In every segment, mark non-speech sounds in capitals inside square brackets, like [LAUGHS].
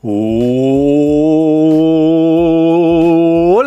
Hola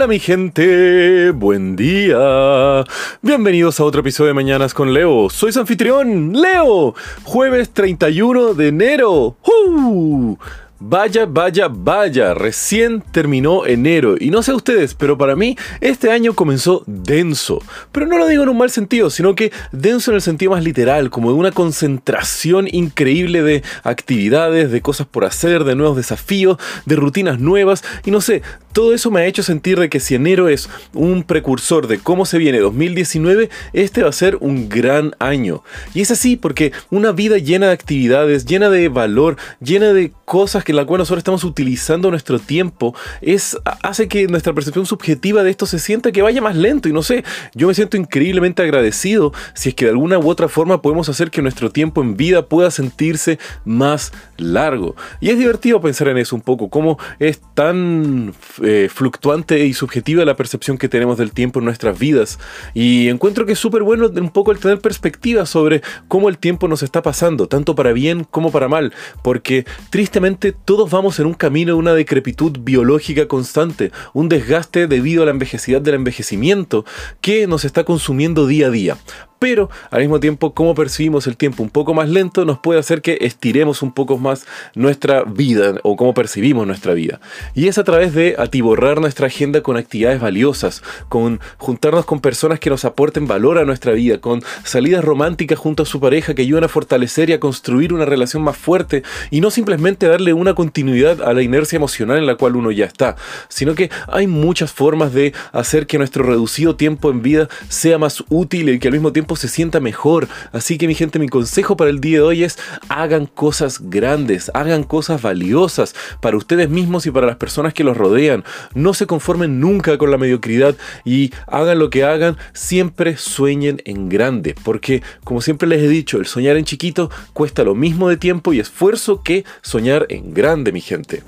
mi gente, buen día. Bienvenidos a otro episodio de Mañanas con Leo. Soy su anfitrión, Leo. Jueves 31 de enero. ¡Uh! Vaya, vaya, vaya, recién terminó enero y no sé ustedes, pero para mí este año comenzó denso. Pero no lo digo en un mal sentido, sino que denso en el sentido más literal, como de una concentración increíble de actividades, de cosas por hacer, de nuevos desafíos, de rutinas nuevas y no sé, todo eso me ha hecho sentir de que si enero es un precursor de cómo se viene 2019, este va a ser un gran año. Y es así porque una vida llena de actividades, llena de valor, llena de cosas que en la cual nosotros estamos utilizando nuestro tiempo, es, hace que nuestra percepción subjetiva de esto se sienta que vaya más lento. Y no sé, yo me siento increíblemente agradecido si es que de alguna u otra forma podemos hacer que nuestro tiempo en vida pueda sentirse más largo. Y es divertido pensar en eso un poco, cómo es tan eh, fluctuante y subjetiva la percepción que tenemos del tiempo en nuestras vidas. Y encuentro que es súper bueno un poco el tener perspectiva sobre cómo el tiempo nos está pasando, tanto para bien como para mal, porque tristemente todos vamos en un camino de una decrepitud biológica constante, un desgaste debido a la envejecidad del envejecimiento que nos está consumiendo día a día pero al mismo tiempo cómo percibimos el tiempo un poco más lento nos puede hacer que estiremos un poco más nuestra vida o cómo percibimos nuestra vida. Y es a través de atiborrar nuestra agenda con actividades valiosas, con juntarnos con personas que nos aporten valor a nuestra vida, con salidas románticas junto a su pareja que ayudan a fortalecer y a construir una relación más fuerte y no simplemente darle una continuidad a la inercia emocional en la cual uno ya está, sino que hay muchas formas de hacer que nuestro reducido tiempo en vida sea más útil y que al mismo tiempo se sienta mejor. Así que mi gente, mi consejo para el día de hoy es hagan cosas grandes, hagan cosas valiosas para ustedes mismos y para las personas que los rodean. No se conformen nunca con la mediocridad y hagan lo que hagan, siempre sueñen en grande. Porque, como siempre les he dicho, el soñar en chiquito cuesta lo mismo de tiempo y esfuerzo que soñar en grande, mi gente.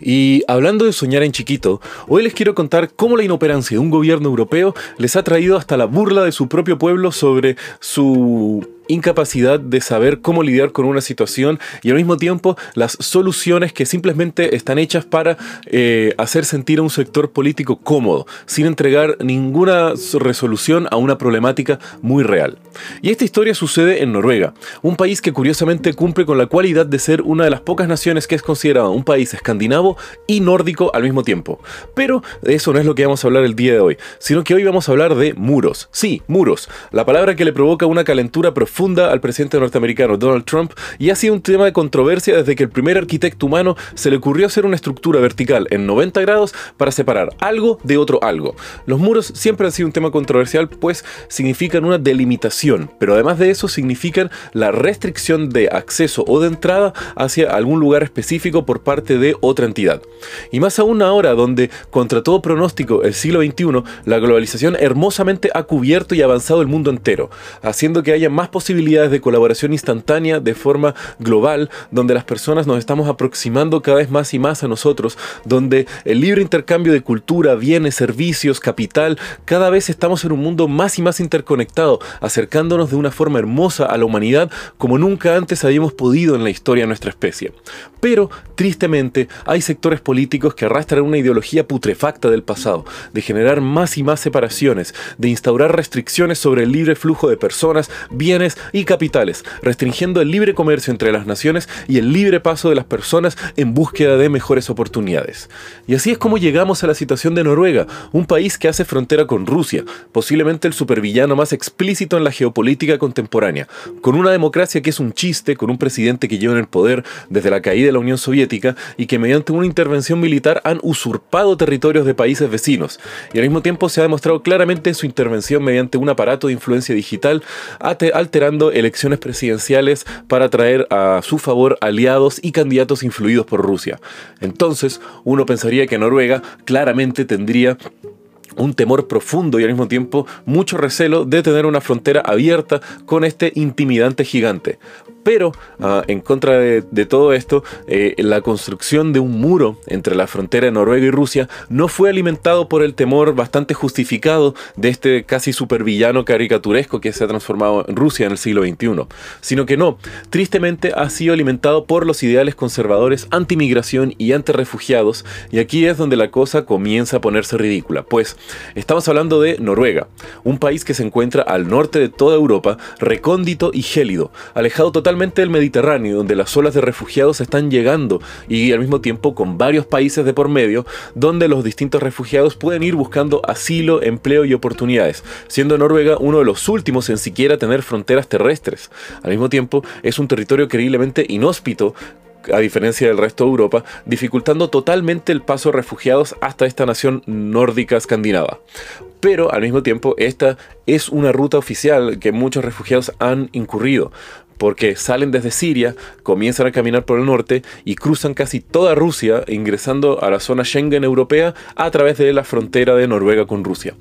Y hablando de soñar en chiquito, hoy les quiero contar cómo la inoperancia de un gobierno europeo les ha traído hasta la burla de su propio pueblo sobre su incapacidad de saber cómo lidiar con una situación y al mismo tiempo las soluciones que simplemente están hechas para eh, hacer sentir a un sector político cómodo, sin entregar ninguna resolución a una problemática muy real. Y esta historia sucede en Noruega, un país que curiosamente cumple con la cualidad de ser una de las pocas naciones que es considerado un país escandinavo y nórdico al mismo tiempo. Pero eso no es lo que vamos a hablar el día de hoy, sino que hoy vamos a hablar de muros. Sí, muros, la palabra que le provoca una calentura profunda funda al presidente norteamericano Donald Trump y ha sido un tema de controversia desde que el primer arquitecto humano se le ocurrió hacer una estructura vertical en 90 grados para separar algo de otro algo. Los muros siempre han sido un tema controversial pues significan una delimitación, pero además de eso significan la restricción de acceso o de entrada hacia algún lugar específico por parte de otra entidad. Y más aún ahora donde, contra todo pronóstico, el siglo XXI, la globalización hermosamente ha cubierto y avanzado el mundo entero, haciendo que haya más posibilidades posibilidades de colaboración instantánea de forma global, donde las personas nos estamos aproximando cada vez más y más a nosotros, donde el libre intercambio de cultura, bienes, servicios, capital, cada vez estamos en un mundo más y más interconectado, acercándonos de una forma hermosa a la humanidad como nunca antes habíamos podido en la historia de nuestra especie. Pero, tristemente, hay sectores políticos que arrastran una ideología putrefacta del pasado, de generar más y más separaciones, de instaurar restricciones sobre el libre flujo de personas, bienes, y capitales, restringiendo el libre comercio entre las naciones y el libre paso de las personas en búsqueda de mejores oportunidades. Y así es como llegamos a la situación de Noruega, un país que hace frontera con Rusia, posiblemente el supervillano más explícito en la geopolítica contemporánea, con una democracia que es un chiste, con un presidente que lleva en el poder desde la caída de la Unión Soviética y que mediante una intervención militar han usurpado territorios de países vecinos, y al mismo tiempo se ha demostrado claramente su intervención mediante un aparato de influencia digital elecciones presidenciales para traer a su favor aliados y candidatos influidos por Rusia. Entonces, uno pensaría que Noruega claramente tendría un temor profundo y al mismo tiempo mucho recelo de tener una frontera abierta con este intimidante gigante. Pero, ah, en contra de, todo esto, eh, la construcción de un muro entre la frontera de Noruega y Rusia no fue alimentado por el temor bastante justificado de este casi supervillano caricaturesco que se ha transformado en Rusia en el siglo XXI, sino que no, tristemente ha sido alimentado por los ideales conservadores anti-migración y anti-refugiados, y aquí es donde la cosa comienza a ponerse ridícula, pues estamos hablando de Noruega, un país que se encuentra al norte de toda Europa, recóndito y gélido, alejado totalmente del Mediterráneo, donde las olas de refugiados están llegando y al mismo tiempo con varios países de por medio, donde los distintos refugiados pueden ir buscando asilo, empleo y oportunidades, siendo Noruega uno de los últimos en siquiera tener fronteras terrestres. Al mismo tiempo, es un territorio increíblemente inhóspito a diferencia del resto de Europa, dificultando totalmente el paso de refugiados hasta esta nación nórdica escandinava. Pero al mismo tiempo, esta es una ruta oficial que muchos refugiados han incurrido porque salen desde Siria, comienzan a caminar por el norte y cruzan casi toda Rusia, ingresando a la zona Schengen europea a través de la frontera de Noruega con Rusia.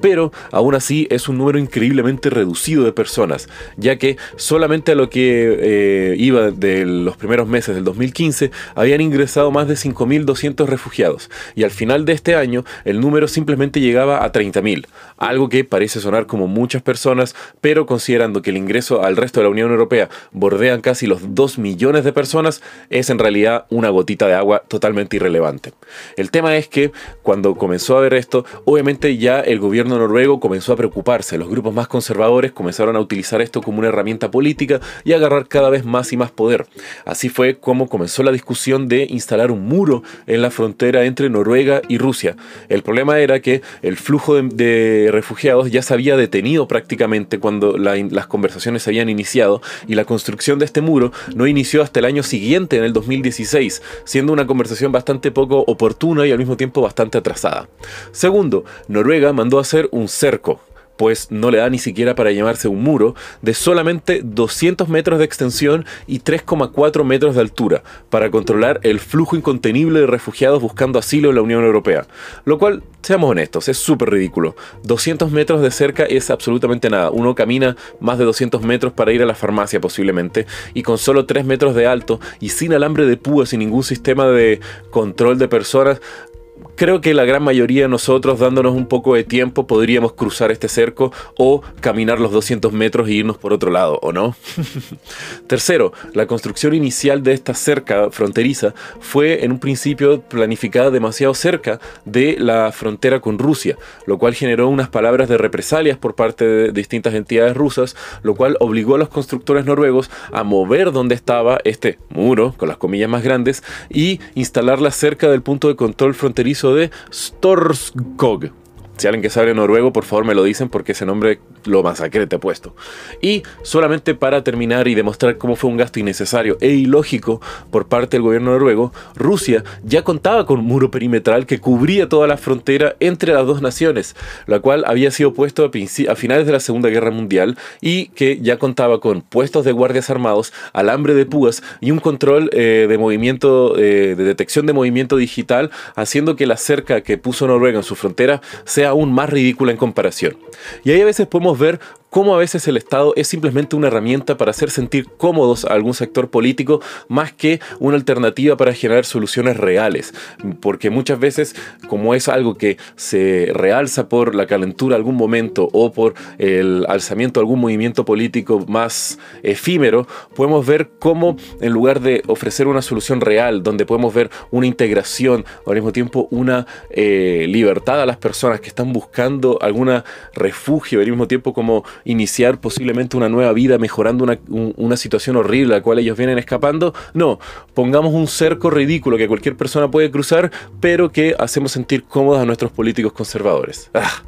Pero aún así es un número increíblemente reducido de personas, ya que solamente a lo que eh, iba de los primeros meses del 2015 habían ingresado más de 5.200 refugiados, y al final de este año el número simplemente llegaba a 30.000, algo que parece sonar como muchas personas, pero considerando que el ingreso al resto de la Unión Europea bordean casi los 2 millones de personas, es en realidad una gotita de agua totalmente irrelevante. El tema es que cuando comenzó a ver esto, obviamente ya el gobierno noruego comenzó a preocuparse, los grupos más conservadores comenzaron a utilizar esto como una herramienta política y a agarrar cada vez más y más poder. Así fue como comenzó la discusión de instalar un muro en la frontera entre Noruega y Rusia. El problema era que el flujo de, refugiados ya se había detenido prácticamente cuando las conversaciones se habían iniciado y la construcción de este muro no inició hasta el año siguiente, en el 2016, siendo una conversación bastante poco oportuna y al mismo tiempo bastante atrasada. Segundo, Noruega mandó a hacer un cerco, pues no le da ni siquiera para llamarse un muro, de solamente 200 metros de extensión y 3,4 metros de altura, para controlar el flujo incontenible de refugiados buscando asilo en la Unión Europea. Lo cual, seamos honestos, es súper ridículo. 200 metros de cerca es absolutamente nada. Uno camina más de 200 metros para ir a la farmacia posiblemente, y con solo 3 metros de alto y sin alambre de púa, sin ningún sistema de control de personas, creo que la gran mayoría de nosotros, dándonos un poco de tiempo, podríamos cruzar este cerco o caminar los 200 metros e irnos por otro lado, ¿o no? [LAUGHS] Tercero, la construcción inicial de esta cerca fronteriza fue en un principio planificada demasiado cerca de la frontera con Rusia, lo cual generó unas palabras de represalias por parte de distintas entidades rusas, lo cual obligó a los constructores noruegos a mover donde estaba este muro, con las comillas más grandes, y instalarla cerca del punto de control fronterizo de Storskog. Si alguien que sabe noruego, por favor me lo dicen porque ese nombre lo masacre te he puesto. Y solamente para terminar y demostrar cómo fue un gasto innecesario e ilógico por parte del gobierno noruego, Rusia ya contaba con un muro perimetral que cubría toda la frontera entre las dos naciones, la cual había sido puesto a, finales de la Segunda Guerra Mundial y que ya contaba con puestos de guardias armados, alambre de púas y un control eh, de movimiento, eh, de detección de movimiento digital, haciendo que la cerca que puso Noruega en su frontera sea aún más ridícula en comparación. Y ahí a veces podemos ver cómo a veces el Estado es simplemente una herramienta para hacer sentir cómodos a algún sector político más que una alternativa para generar soluciones reales. Porque muchas veces, como es algo que se realza por la calentura algún momento o por el alzamiento de algún movimiento político más efímero, podemos ver cómo en lugar de ofrecer una solución real, donde podemos ver una integración o al mismo tiempo una eh, libertad a las personas que están buscando algún refugio, al mismo tiempo como iniciar posiblemente una nueva vida mejorando una, situación horrible a la cual ellos vienen escapando. No, pongamos un cerco ridículo que cualquier persona puede cruzar, pero que hacemos sentir cómodos a nuestros políticos conservadores. Ah.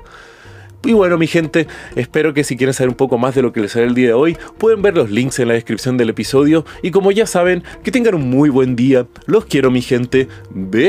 Y bueno, mi gente, espero que si quieren saber un poco más de lo que les haré el día de hoy, pueden ver los links en la descripción del episodio. Y como ya saben, que tengan un muy buen día. Los quiero, mi gente. Besos.